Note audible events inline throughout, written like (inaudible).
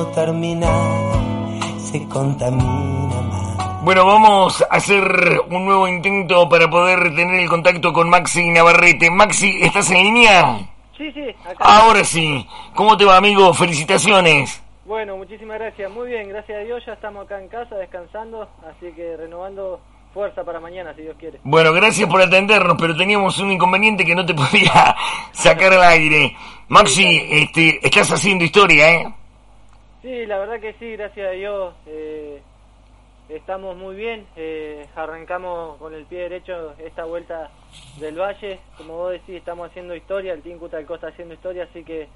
no termina, se contamina más. Bueno, vamos a hacer un nuevo intento para poder tener el contacto con Maxi Navarrete. Maxi, ¿estás en línea? Sí, sí, acá. Ahora sí. ¿Cómo te va, amigo? Felicitaciones. Bueno, muchísimas gracias. Muy bien, gracias a Dios ya estamos acá en casa descansando, así que renovando fuerza para mañana, si Dios quiere. Bueno, gracias por atendernos, pero teníamos un inconveniente que no te (laughs) podía sacar al aire. Maxi, este, estás haciendo historia, ¿eh? Sí, la verdad que sí, gracias a Dios. Eh, estamos muy bien. Eh, arrancamos con el pie derecho esta vuelta del Valle. Como vos decís, estamos haciendo historia. El Team Cutalco está haciendo historia, así que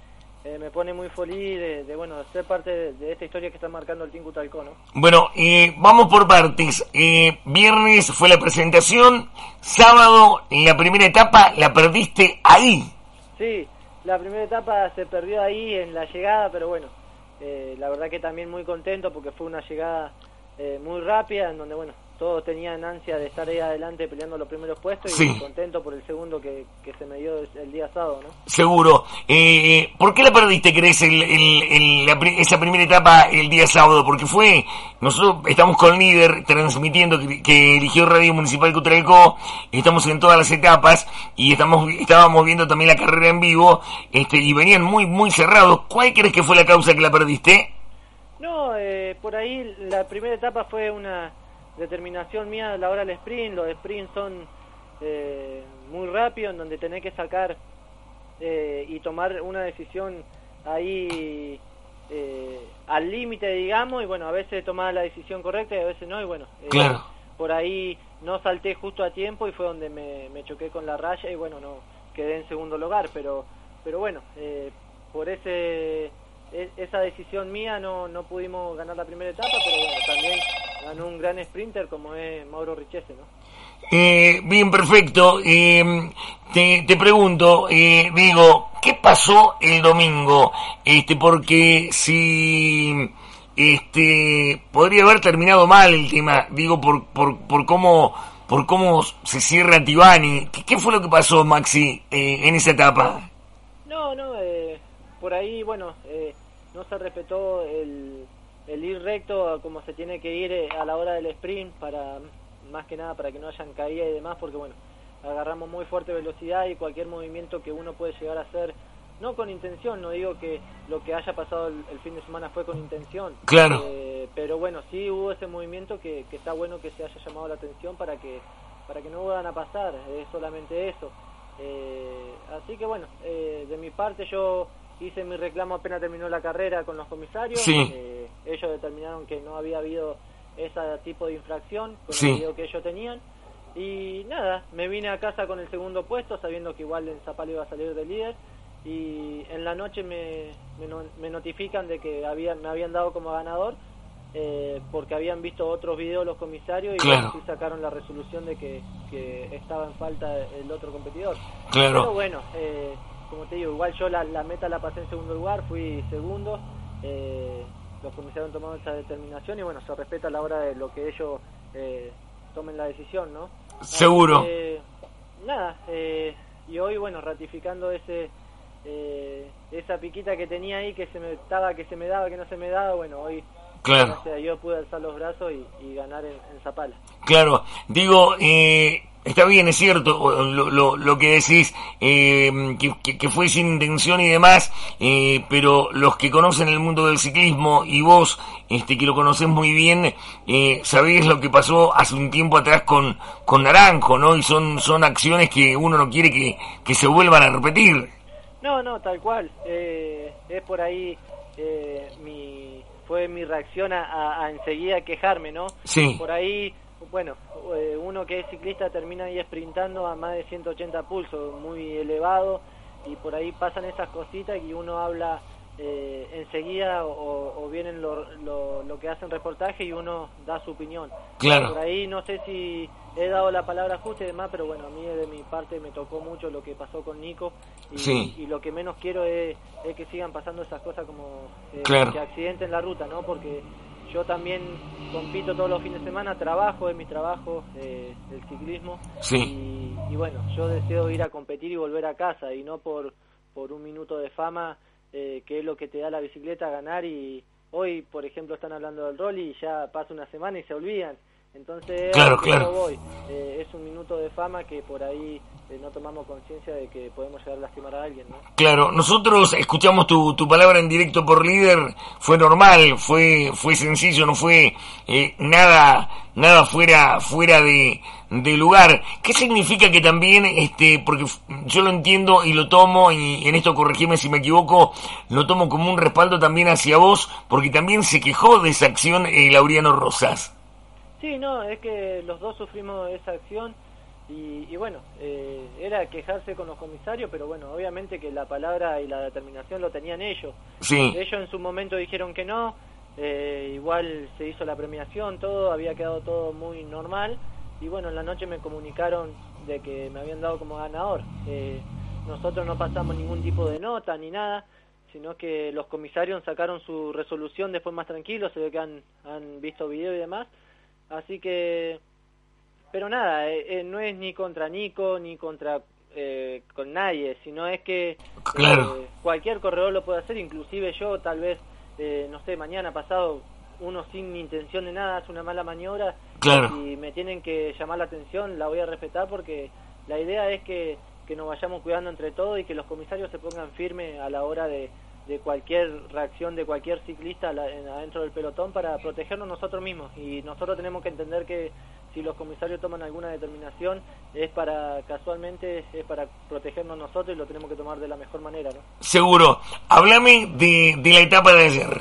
eh, me pone muy feliz de, bueno ser parte de, esta historia que está marcando el Team Cutalco, ¿no? Bueno, eh, vamos por partes. Eh, viernes fue la presentación, sábado en la primera etapa la perdiste ahí. Sí, la primera etapa se perdió ahí en la llegada, pero bueno, la verdad que también muy contento porque fue una llegada muy rápida en donde bueno todos tenían ansia de estar ahí adelante peleando los primeros puestos y contento por el segundo que, se me dio el día sábado, ¿no? Seguro. Eh, ¿Por qué la perdiste, crees, el, el, esa primera etapa el día sábado? Porque fue, nosotros estamos con el líder transmitiendo que, eligió Radio Municipal Cutralcó, estamos en todas las etapas y estamos estábamos viendo también la carrera en vivo este y venían muy, muy cerrados. ¿Cuál crees que fue la causa que la perdiste? No, eh, por ahí la primera etapa fue una determinación mía a la hora del sprint. Los sprints son eh, muy rápidos, en donde tenés que sacar eh, y tomar una decisión ahí eh, al límite, digamos, y bueno, a veces tomaba la decisión correcta y a veces no, y bueno, por ahí no salté justo a tiempo y fue donde me, me, choqué con la raya y bueno, no quedé en segundo lugar, pero, pero bueno, por ese esa decisión mía no, no pudimos ganar la primera etapa, pero bueno, también ganó un gran sprinter como es Mauro Richese, ¿no? Eh, bien, perfecto. Eh, te, te, pregunto, eh, digo, ¿qué pasó el domingo? Este, porque si este podría haber terminado mal el tema, digo, por, por, por cómo por cómo se cierra Tibani. ¿Qué, qué fue lo que pasó, Maxi, eh, en esa etapa? No, no, eh, por ahí, bueno, eh, no se respetó el, el ir recto como se tiene que ir eh, a la hora del sprint para más que nada para que no hayan caída y demás porque bueno agarramos muy fuerte velocidad y cualquier movimiento que uno puede llegar a hacer no con intención no digo que lo que haya pasado el, fin de semana fue con intención claro. eh, pero bueno sí hubo ese movimiento que, que, está bueno que se haya llamado la atención para que para que no vuelvan a pasar es solamente eso eh, así que bueno de mi parte yo hice mi reclamo apenas terminó la carrera con los comisarios. Eh, ellos determinaron que no había habido ese tipo de infracción con el video que ellos tenían. Y nada, me vine a casa con el segundo puesto, sabiendo que igual en Zapal iba a salir de líder. Y en la noche me, me, notifican de que había, me habían dado como ganador. Eh, porque habían visto otros videos los comisarios y así sacaron la resolución de que, que estaba en falta el otro competidor. Claro. Pero bueno, eh, como te digo, igual yo la, meta la pasé en segundo lugar, fui segundo. Eh, los comisarios han tomado esa determinación y bueno, se respeta a la hora de lo que ellos eh, tomen la decisión, ¿no? Seguro. nada, eh, y hoy, bueno, ratificando ese eh, esa piquita que tenía ahí, que se me estaba, que se me daba, que no se me daba, bueno, hoy Claro. yo pude alzar los brazos y, ganar en, en, Zapala. Claro, digo, eh, está bien, es cierto lo, lo, lo que decís, eh, que, que, fue sin intención y demás, eh, pero los que conocen el mundo del ciclismo y vos, este, que lo conocés muy bien, eh, sabés lo que pasó hace un tiempo atrás con, con Naranjo, ¿no? Y son, son acciones que uno no quiere que, que se vuelvan a repetir. No, no, tal cual. Eh, es por ahí eh, mi fue mi reacción a, a, enseguida quejarme, ¿no? Sí. Por ahí, bueno, eh, uno que es ciclista termina ahí sprintando a más de 180 pulsos, muy elevado, y por ahí pasan esas cositas y uno habla eh, enseguida o, vienen lo, lo, que hacen reportaje y uno da su opinión. Claro. Por ahí no sé si he dado la palabra justa y demás, pero bueno, a mí de mi parte me tocó mucho lo que pasó con Nico y, y lo que menos quiero es, que sigan pasando esas cosas como eh, que accidenten la ruta, ¿no? Porque yo también compito todos los fines de semana, trabajo, es mi trabajo, eh, el ciclismo. Sí. Y, bueno, yo deseo ir a competir y volver a casa y no por, por un minuto de fama, eh, que es lo que te da la bicicleta, ganar y, hoy, por ejemplo, están hablando del rol y ya pasa una semana y se olvidan. Entonces, claro, claro. Voy. Eh, es un minuto de fama que por ahí eh, no tomamos conciencia de que podemos llegar a lastimar a alguien, ¿no? Claro, nosotros escuchamos tu, tu palabra en directo por líder, fue normal, fue fue sencillo, no fue eh, nada nada fuera fuera de, de lugar. ¿Qué significa que también, este, porque yo lo entiendo y lo tomo, y en esto corregime si me equivoco, lo tomo como un respaldo también hacia vos, porque también se quejó de esa acción eh, Laureano Rosas. Sí, no, es que los dos sufrimos esa acción y, bueno, eh, era quejarse con los comisarios, pero bueno, obviamente que la palabra y la determinación lo tenían ellos. Sí. Ellos en su momento dijeron que no, eh, igual se hizo la premiación, todo, había quedado todo muy normal y bueno, en la noche me comunicaron de que me habían dado como ganador. Eh, nosotros no pasamos ningún tipo de nota ni nada, sino que los comisarios sacaron su resolución después más tranquilos, se ve que han, han visto video y demás, así que pero nada, eh, eh, no es ni contra Nico ni contra eh, con nadie, sino es que cualquier corredor lo puede hacer, inclusive yo tal vez, no sé, mañana pasado uno sin intención de nada hace una mala maniobra y me tienen que llamar la atención, la voy a respetar porque la idea es que, que nos vayamos cuidando entre todos y que los comisarios se pongan firmes a la hora de, de cualquier reacción de cualquier ciclista adentro del pelotón para protegernos nosotros mismos. Y nosotros tenemos que entender que si los comisarios toman alguna determinación es para casualmente es para protegernos nosotros y lo tenemos que tomar de la mejor manera ¿no? seguro. Háblame de, de la etapa de ayer.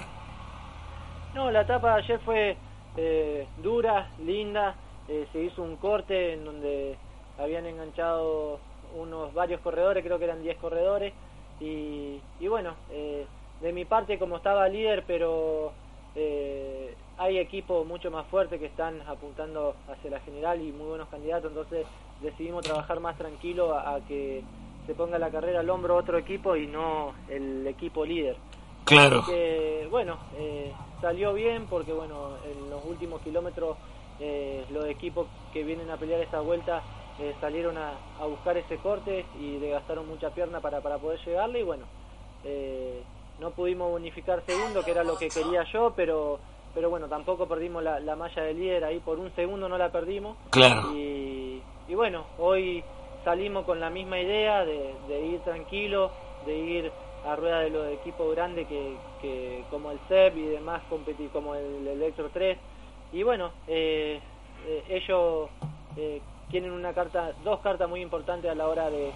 No la etapa de ayer fue eh, dura linda. Eh, se hizo un corte en donde habían enganchado unos varios corredores creo que eran 10 corredores y, y bueno eh, de mi parte como estaba líder pero eh, hay equipos mucho más fuertes que están apuntando hacia la general y muy buenos candidatos, entonces decidimos trabajar más tranquilo a, que se ponga la carrera al hombro otro equipo y no el equipo líder. Claro. que, bueno, eh, salió bien porque bueno, en los últimos kilómetros eh, los equipos que vienen a pelear esta vuelta eh, salieron a, a, buscar ese corte y le gastaron mucha pierna para, para poder llegarle y bueno, eh, no pudimos bonificar segundo, que era lo que quería yo, pero pero bueno, tampoco perdimos la, malla de líder ahí por un segundo, no la perdimos. Claro. Y, bueno, hoy salimos con la misma idea de, ir tranquilo, de ir a rueda de los equipos grandes que, que como el CEP y demás, competir como el Electro 3. Y bueno, eh, eh, ellos eh, tienen una carta, dos cartas muy importantes a la hora de,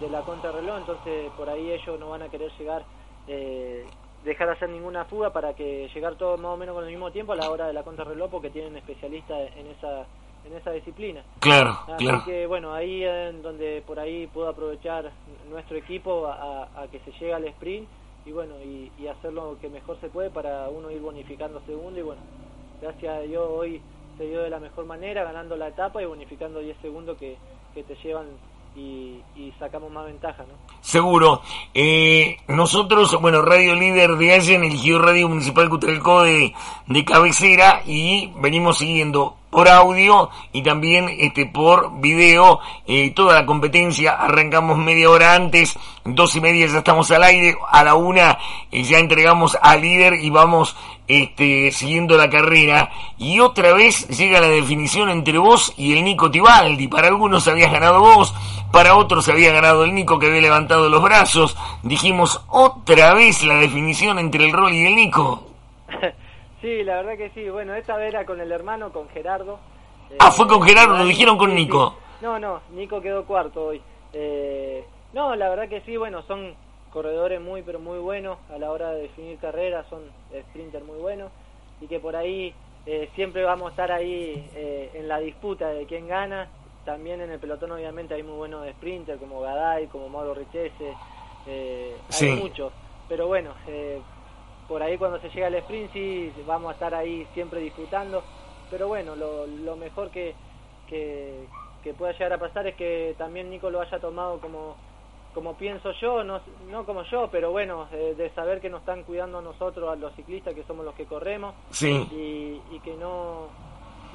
de la contrarreloj, entonces por ahí ellos no van a querer llegar eh, dejar de hacer ninguna fuga para que llegar todo más o menos con el mismo tiempo a la hora de la contrarreloj porque tienen especialistas en esa en esa disciplina. Claro, Así que bueno, ahí en donde por ahí puedo aprovechar nuestro equipo a, que se llegue al sprint y bueno, y, y, hacer lo que mejor se puede para uno ir bonificando segundo y bueno, gracias a Dios hoy se dio de la mejor manera, ganando la etapa y bonificando 10 segundos que, que te llevan y, sacamos más ventaja, ¿no? Seguro. Eh, nosotros, bueno, Radio Líder de Allen eligió Radio Municipal Cutralcó de, de cabecera y venimos siguiendo por audio y también este por video. Eh, toda la competencia arrancamos media hora antes dos y media ya estamos al aire a la una eh, ya entregamos al líder y vamos este siguiendo la carrera. Y otra vez llega la definición entre vos y el Nico Tibaldi. Para algunos habías ganado vos para otros había ganado el Nico que había levantado los brazos. Dijimos otra vez la definición entre el rol y el Nico (laughs) Sí, la verdad que sí. Bueno, esta vez era con el hermano, con Gerardo. ah, fue con Gerardo, lo dijeron con Nico. No, no, Nico quedó cuarto hoy. Eh, no, la verdad que sí, bueno, son corredores muy, pero muy buenos a la hora de definir carreras, son sprinters muy buenos y que por ahí eh, siempre vamos a estar ahí eh, en la disputa de quién gana. También en el pelotón obviamente hay muy buenos sprinters como Gaday, como Mauro Richese, hay muchos. Pero bueno, por ahí cuando se llega al sprint sí vamos a estar ahí siempre disfrutando, pero bueno, lo, lo mejor que, que, pueda llegar a pasar es que también Nico lo haya tomado como, como pienso yo, no, no como yo, pero bueno, eh, de saber que nos están cuidando a nosotros, a los ciclistas, que somos los que corremos, y, y que no...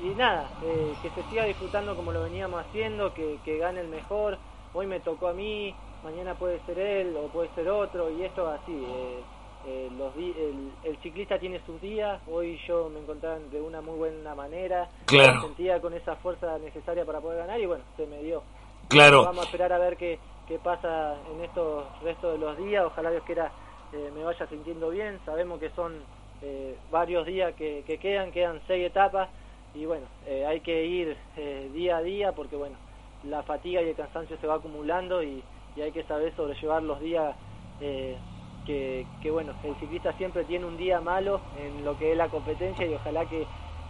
Y nada, eh, que se siga disfrutando como lo veníamos haciendo, que, que gane el mejor, hoy me tocó a mí, mañana puede ser él o puede ser otro, y esto así. Eh, eh, los el, el, ciclista tiene sus días, hoy yo me encontraba de una muy buena manera, claro. me sentía con esa fuerza necesaria para poder ganar y bueno, se me dio. Claro. Vamos a esperar a ver qué, qué pasa en estos restos de los días, ojalá Dios quiera eh, me vaya sintiendo bien, sabemos que son eh, varios días que, que, quedan, quedan seis etapas y bueno, eh, hay que ir eh, día a día porque bueno, la fatiga y el cansancio se va acumulando y, y hay que saber sobrellevar los días eh, que, que, bueno, el ciclista siempre tiene un día malo en lo que es la competencia y ojalá que,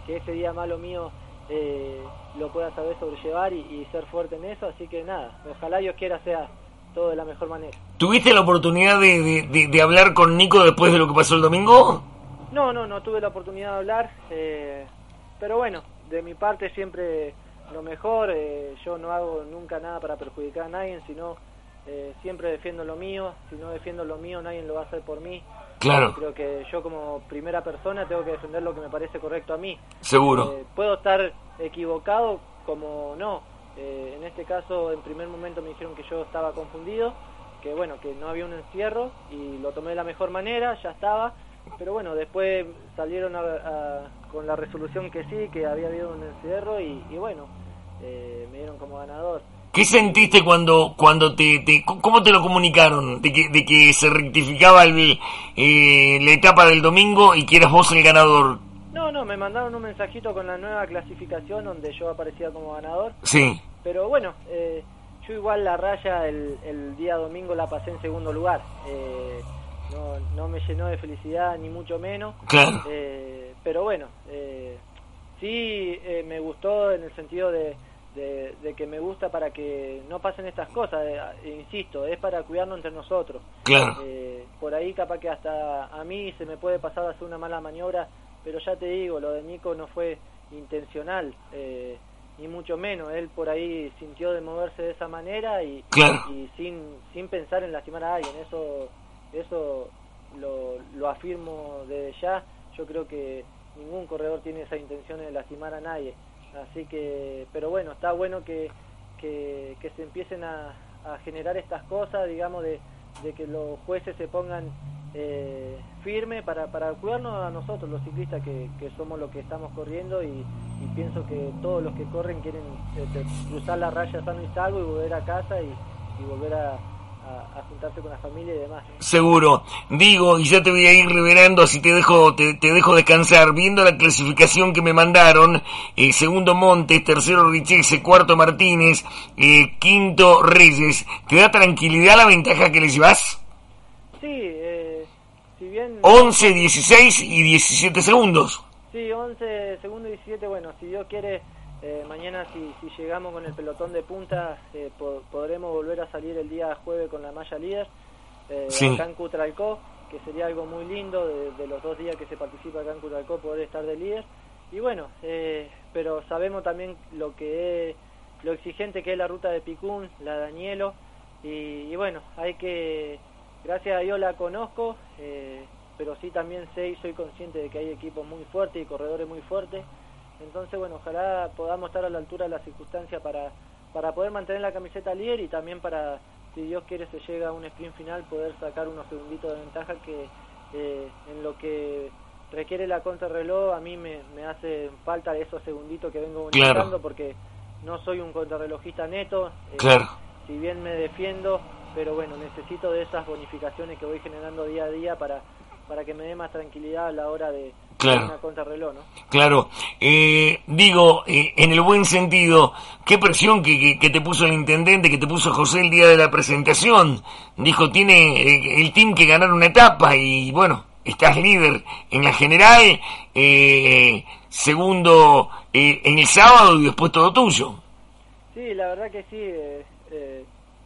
que ese día malo mío eh, lo pueda saber sobrellevar y, y, ser fuerte en eso, así que nada, ojalá Dios quiera sea todo de la mejor manera. ¿Tuviste la oportunidad de, de, de, de hablar con Nico después de lo que pasó el domingo? No, no, no tuve la oportunidad de hablar, eh, pero bueno, de mi parte siempre lo mejor, eh, yo no hago nunca nada para perjudicar a nadie, sino eh, siempre defiendo lo mío, si no defiendo lo mío nadie lo va a hacer por mí. Claro. Creo que yo como primera persona tengo que defender lo que me parece correcto a mí. Seguro. Eh, puedo estar equivocado como no. Eh, en este caso, en primer momento me dijeron que yo estaba confundido, que bueno, que no había un encierro y lo tomé de la mejor manera, ya estaba. Pero bueno, después salieron a, a, con la resolución que sí, que había habido un encierro y, y bueno, eh, me dieron como ganador. ¿Qué sentiste cuando cuando te, te cómo te lo comunicaron de que, de que se rectificaba el, eh, la etapa del domingo y que eras vos el ganador? No, no, me mandaron un mensajito con la nueva clasificación donde yo aparecía como ganador. Sí. Pero bueno, eh, yo igual la raya el, el, día domingo la pasé en segundo lugar. Eh, no, no me llenó de felicidad ni mucho menos. Claro. Eh, pero bueno, eh, sí eh, me gustó en el sentido de, de, de, que me gusta para que no pasen estas cosas. Eh, insisto, es para cuidarnos entre nosotros. Claro. Eh, por ahí capaz que hasta a mí se me puede pasar a hacer una mala maniobra, pero ya te digo, lo de Nico no fue intencional. Eh, ni mucho menos, él por ahí sintió de moverse de esa manera y, claro. y sin, sin pensar en lastimar a alguien, eso eso lo, lo afirmo desde ya. Yo creo que ningún corredor tiene esa intención de lastimar a nadie. Así que, pero bueno, está bueno que, que, se empiecen a, generar estas cosas, digamos, de, que los jueces se pongan eh, firme para, para cuidarnos a nosotros, los ciclistas, que, somos los que estamos corriendo y, pienso que todos los que corren quieren eh, cruzar la raya sano y salvo y volver a casa y volver a, a, a, juntarse con la familia y demás. Seguro. Digo, y ya te voy a ir revelando, así te dejo, te, te dejo descansar, viendo la clasificación que me mandaron, eh, segundo Montes, tercero Richese, cuarto Martínez, eh, quinto Reyes, ¿te da tranquilidad la ventaja que le llevas? Sí, eh, si bien... 11, 16 y 17 segundos. Sí, 11 segundos y 17, bueno, si Dios quiere eh, mañana si, si, llegamos con el pelotón de punta eh, po podremos volver a salir el día jueves con la malla líder eh, sí. acá en Cutralcó, que sería algo muy lindo de, de, los dos días que se participa acá en Cutralcó poder estar de líder y bueno, eh, pero sabemos también lo que es lo exigente que es la ruta de Picún, la Danielo y, y bueno, hay que gracias a Dios la conozco pero sí también sé y soy consciente de que hay equipos muy fuertes y corredores muy fuertes entonces, bueno, ojalá podamos estar a la altura de las circunstancias para, para poder mantener la camiseta líder y también para, si Dios quiere, se llega a un sprint final, poder sacar unos segunditos de ventaja que eh, en lo que requiere la contrarreloj a mí me, me hace falta esos segunditos que vengo claro. buscando porque no soy un contrarrelojista neto. Eh, claro. Si bien me defiendo, pero bueno, necesito de esas bonificaciones que voy generando día a día para, para que me dé más tranquilidad a la hora de claro. una contrarreloj, ¿no? Claro. Eh, digo, eh, en el buen sentido, qué presión que, que, que, te puso el intendente, que te puso José el día de la presentación. Dijo, tiene eh, el team que ganar una etapa y bueno, estás líder en la general, eh, segundo eh, en el sábado y después todo tuyo. Sí, la verdad que sí.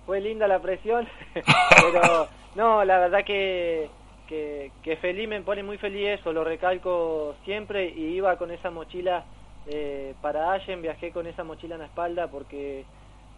fue linda la presión, (laughs) pero (laughs) no, la verdad que que, que, feliz, me pone muy feliz eso, lo recalco siempre y iba con esa mochila eh, para Allen, viajé con esa mochila en la espalda porque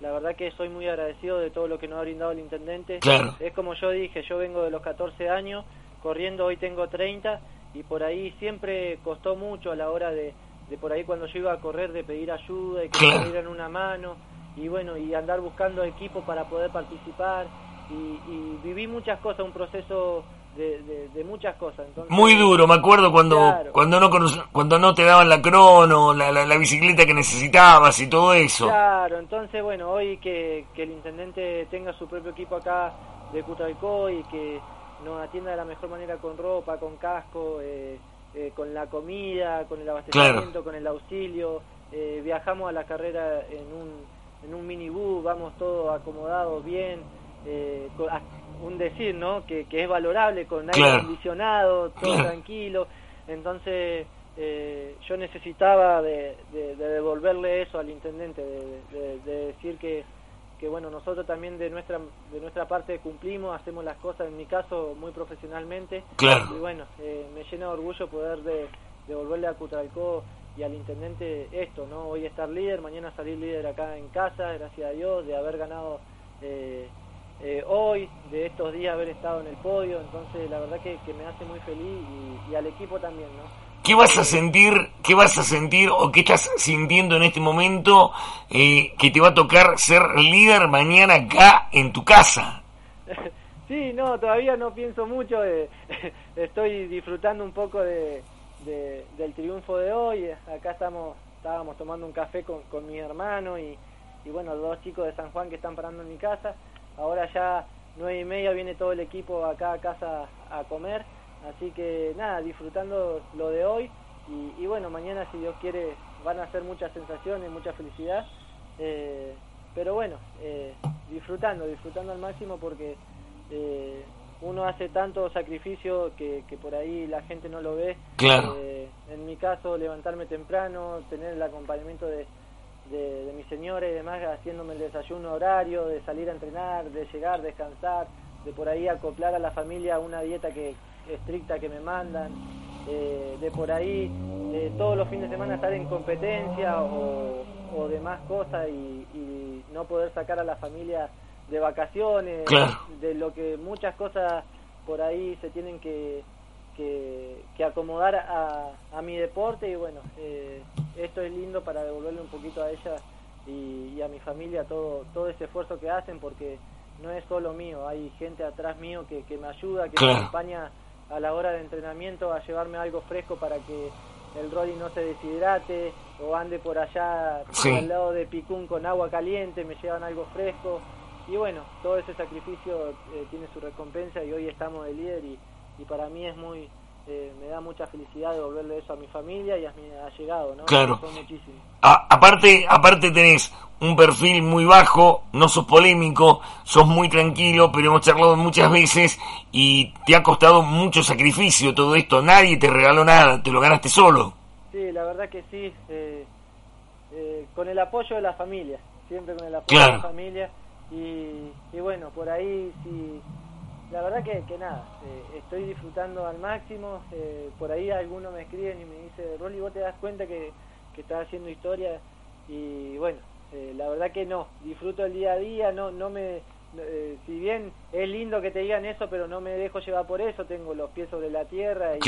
la verdad que soy muy agradecido de todo lo que nos ha brindado el intendente. Claro. Es como yo dije, yo vengo de los 14 años, corriendo hoy tengo 30 y por ahí siempre costó mucho a la hora de, de por ahí cuando yo iba a correr de pedir ayuda y que claro. me dieran una mano y bueno, y andar buscando equipo para poder participar y, y viví muchas cosas, un proceso de, muchas cosas. Muy duro, me acuerdo cuando cuando no cuando no te daban la crono, la, la, bicicleta que necesitabas y todo eso. Claro, entonces bueno, hoy que, que el intendente tenga su propio equipo acá de Cutralcó y que nos atienda de la mejor manera con ropa, con casco, eh, eh, con la comida, con el abastecimiento, con el auxilio. Eh, viajamos a la carrera en un, en un minibús, vamos todos acomodados bien. Eh, un decir, ¿no? Que, que es valorable, con aire acondicionado, todo tranquilo. Entonces, eh, yo necesitaba de, devolverle eso al intendente, de, decir que, que, bueno, nosotros también de nuestra, de nuestra parte cumplimos, hacemos las cosas, en mi caso, muy profesionalmente. Y bueno, eh, me llena de orgullo poder devolverle a Cutralcó y al intendente esto, ¿no? Hoy estar líder, mañana salir líder acá en casa, gracias a Dios, de haber ganado eh, eh, hoy, de estos días haber estado en el podio, entonces la verdad que, me hace muy feliz y, al equipo también, ¿no? ¿Qué vas a sentir, qué vas a sentir o qué estás sintiendo en este momento eh, que te va a tocar ser líder mañana acá en tu casa? (laughs) sí, no, todavía no pienso mucho, eh, (laughs) estoy disfrutando un poco de, del triunfo de hoy, acá estamos, estábamos tomando un café con, con mi hermano y, y bueno, dos chicos de San Juan que están parando en mi casa Ahora ya nueve y media viene todo el equipo acá a casa a comer, así que nada, disfrutando lo de hoy y, bueno, mañana si Dios quiere van a ser muchas sensaciones, mucha felicidad, eh, pero bueno, eh, disfrutando, disfrutando al máximo porque eh, uno hace tanto sacrificio que, que, por ahí la gente no lo ve. Claro. en mi caso, levantarme temprano, tener el acompañamiento de de, mis señores y demás haciéndome el desayuno horario, de salir a entrenar, de llegar, descansar, de por ahí acoplar a la familia una dieta que estricta que me mandan, eh, de por ahí todos los fines de semana estar en competencia o, o demás cosas y, no poder sacar a la familia de vacaciones, de lo que muchas cosas por ahí se tienen que, que, acomodar a, a, mi deporte y bueno, eh, esto es lindo para devolverle un poquito a ella y, a mi familia todo, todo ese esfuerzo que hacen porque no es solo mío, hay gente atrás mío que, que me ayuda, que me acompaña a la hora de entrenamiento a llevarme algo fresco para que el Rolly no se deshidrate o ande por allá al lado de Picún con agua caliente, me llevan algo fresco. Y bueno, todo ese sacrificio eh, tiene su recompensa y hoy estamos de líder y, y para mí es muy, eh, me da mucha felicidad devolverle eso a mi familia y a mi allegado, ¿no? Claro. aparte, aparte tenés un perfil muy bajo, no sos polémico, sos muy tranquilo, pero hemos charlado muchas veces y te ha costado mucho sacrificio todo esto, nadie te regaló nada, te lo ganaste solo. Sí, la verdad que sí, eh, eh, con el apoyo de la familia, siempre con el apoyo de la familia y, y bueno, por ahí si la verdad que, que nada, eh, estoy disfrutando al máximo. Eh, por ahí algunos me escriben y me dice, Rolly, vos te das cuenta que, que estás haciendo historia. Y bueno, eh, la verdad que no, disfruto el día a día, no, no me, si bien es lindo que te digan eso, pero no me dejo llevar por eso, tengo los pies sobre la tierra y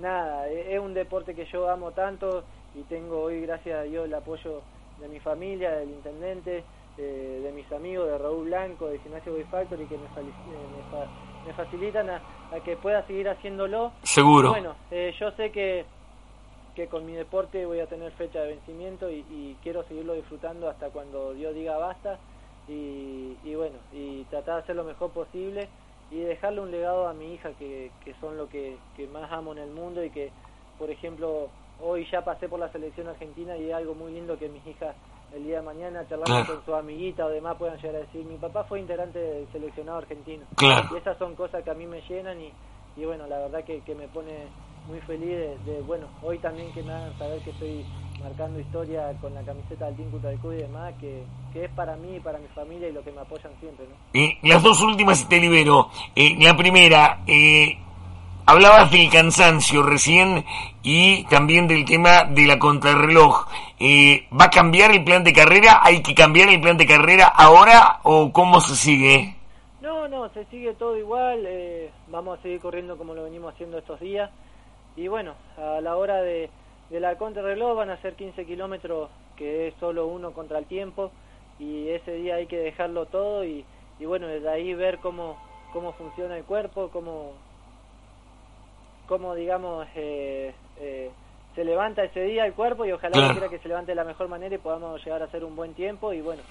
nada, es, un deporte que yo amo tanto y tengo hoy, gracias a Dios, el apoyo de mi familia, del intendente, eh, de mis amigos de Raúl Blanco, de Gimnasio Boy Factory, que me, eh, me, facilitan a, que pueda seguir haciéndolo. Seguro. bueno, eh, yo sé que, que con mi deporte voy a tener fecha de vencimiento y, quiero seguirlo disfrutando hasta cuando Dios diga basta. Y, bueno, y tratar de hacer lo mejor posible y dejarle un legado a mi hija, que, que son lo que, que más amo en el mundo y que, por ejemplo, hoy ya pasé por la selección argentina y es algo muy lindo que mis hijas el día de mañana charlando con su amiguita o demás puedan llegar a decir, mi papá fue integrante del seleccionado argentino. Y esas son cosas que a mí me llenan y, y bueno, la verdad que, que me pone muy feliz de, bueno, hoy también que me hagan saber que estoy marcando historia con la camiseta del Team Cutralcó y demás, que, que es para mí y para mi familia y lo que me apoyan siempre. ¿no? Eh, las dos últimas te libero. Eh, la primera, eh, Hablabas del cansancio recién y también del tema de la contrarreloj. Eh, ¿Va a cambiar el plan de carrera? ¿Hay que cambiar el plan de carrera ahora o cómo se sigue? No, no, se sigue todo igual. Eh, vamos a seguir corriendo como lo venimos haciendo estos días. Y bueno, a la hora de, de la contrarreloj van a ser 15 kilómetros, que es solo uno contra el tiempo. Y ese día hay que dejarlo todo y, bueno, desde ahí ver cómo, cómo funciona el cuerpo, cómo cómo digamos, eh, eh, se levanta ese día el cuerpo y ojalá que se levante de la mejor manera y podamos llegar a hacer un buen tiempo y bueno,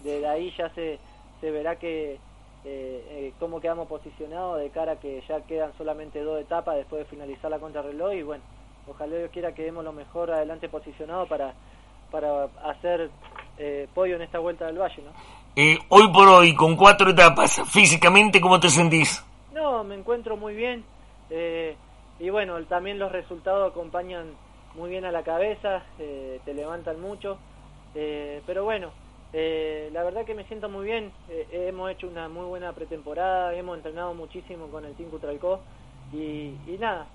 desde ahí ya se, se verá que eh, cómo quedamos posicionados de cara a que ya quedan solamente dos etapas después de finalizar la contrarreloj y bueno, ojalá Dios quiera que demos lo mejor adelante posicionado para, para hacer eh, pollo en esta vuelta del valle, ¿no? Eh, hoy por hoy, con cuatro etapas, físicamente, ¿cómo te sentís? No, me encuentro muy bien. Eh, y bueno, también los resultados acompañan muy bien a la cabeza, eh, te levantan mucho. pero bueno, la verdad que me siento muy bien. hemos hecho una muy buena pretemporada, hemos entrenado muchísimo con el Team Cutralcó. Y, y nada,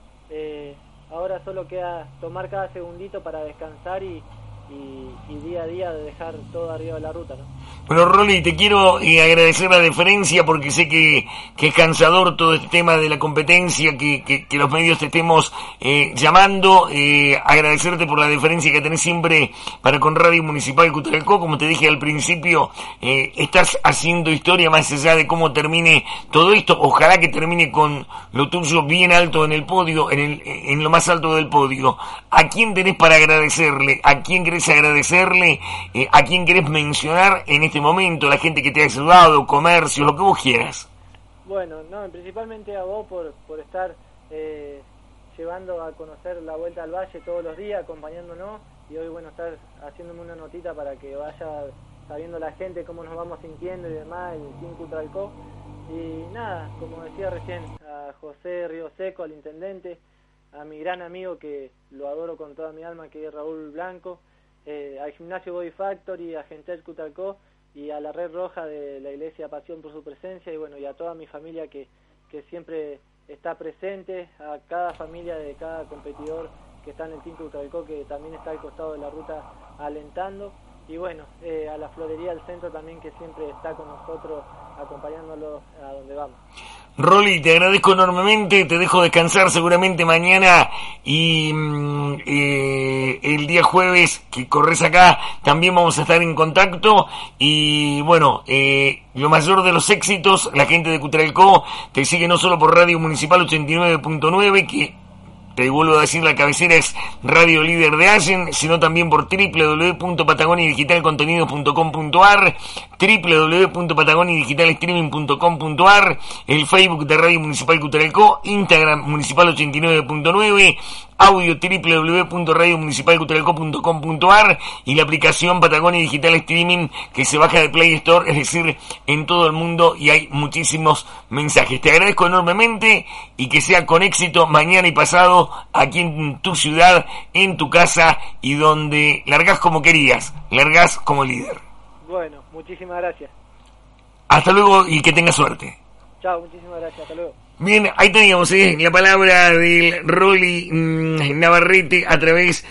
ahora solo queda tomar cada segundito para descansar y, y, día a día de dejar todo arriba de la ruta. ¿no? Bueno, Rolly, te quiero eh, agradecer la deferencia porque sé que, que, es cansador todo este tema de la competencia, que, que, los medios te estemos eh, llamando. Eh, agradecerte por la deferencia que tenés siempre para con Radio Municipal Cutralcó. Como te dije al principio, eh, estás haciendo historia más allá de cómo termine todo esto. Ojalá que termine con lo tuyo bien alto en el podio, en, el, en lo más alto del podio. ¿A quién tenés para agradecerle? ¿A quién querés agradecerle? Eh, ¿A quién querés mencionar en este momento? La gente que te ha ayudado, comercio, lo que vos quieras. Bueno, no, principalmente a vos por, por estar eh, llevando a conocer la Vuelta al Valle todos los días, acompañándonos y hoy, bueno, estar haciéndome una notita para que vaya sabiendo la gente cómo nos vamos sintiendo y demás, el Team Cutralcó. Y nada, como decía recién, a José Río Seco, al intendente, a mi gran amigo que lo adoro con toda mi alma, que es Raúl Blanco, eh, al gimnasio Body Factory, a Gentel Cutalcó y a la Red Roja de la Iglesia Pasión por su presencia y bueno, y a toda mi familia que, que siempre está presente, a cada familia de cada competidor que está en el Team Cutalcó, que también está al costado de la ruta alentando y bueno, eh, a la florería del centro también que siempre está con nosotros acompañándolo a donde vamos. Rolly, te agradezco enormemente, te dejo descansar seguramente mañana y mm, eh, el día jueves que corres acá también vamos a estar en contacto y bueno, eh, lo mayor de los éxitos, la gente de Cutralcó te sigue no solo por Radio Municipal 89.9 que te vuelvo a decir, la cabecera es Radio Líder de Allen, sino también por www.patagoniadigitalcontenidos.com.ar, www.patagoniadigitalstreaming.com.ar, el Facebook de Radio Municipal Cutralcó, Instagram Municipal 89.9, audio www.radiomunicipalcutralco.com.ar y la aplicación Patagonia Digital Streaming que se baja de Play Store, es decir, en todo el mundo y hay muchísimos mensajes. Te agradezco enormemente y que sea con éxito mañana y pasado aquí en tu ciudad, en tu casa y donde largas como querías, largas como líder. Bueno, muchísimas gracias. Hasta luego y que tengas suerte. Chao, muchísimas gracias. Hasta luego. Bien, ahí teníamos ¿eh? la palabra del Rolly mm, Navarrete a través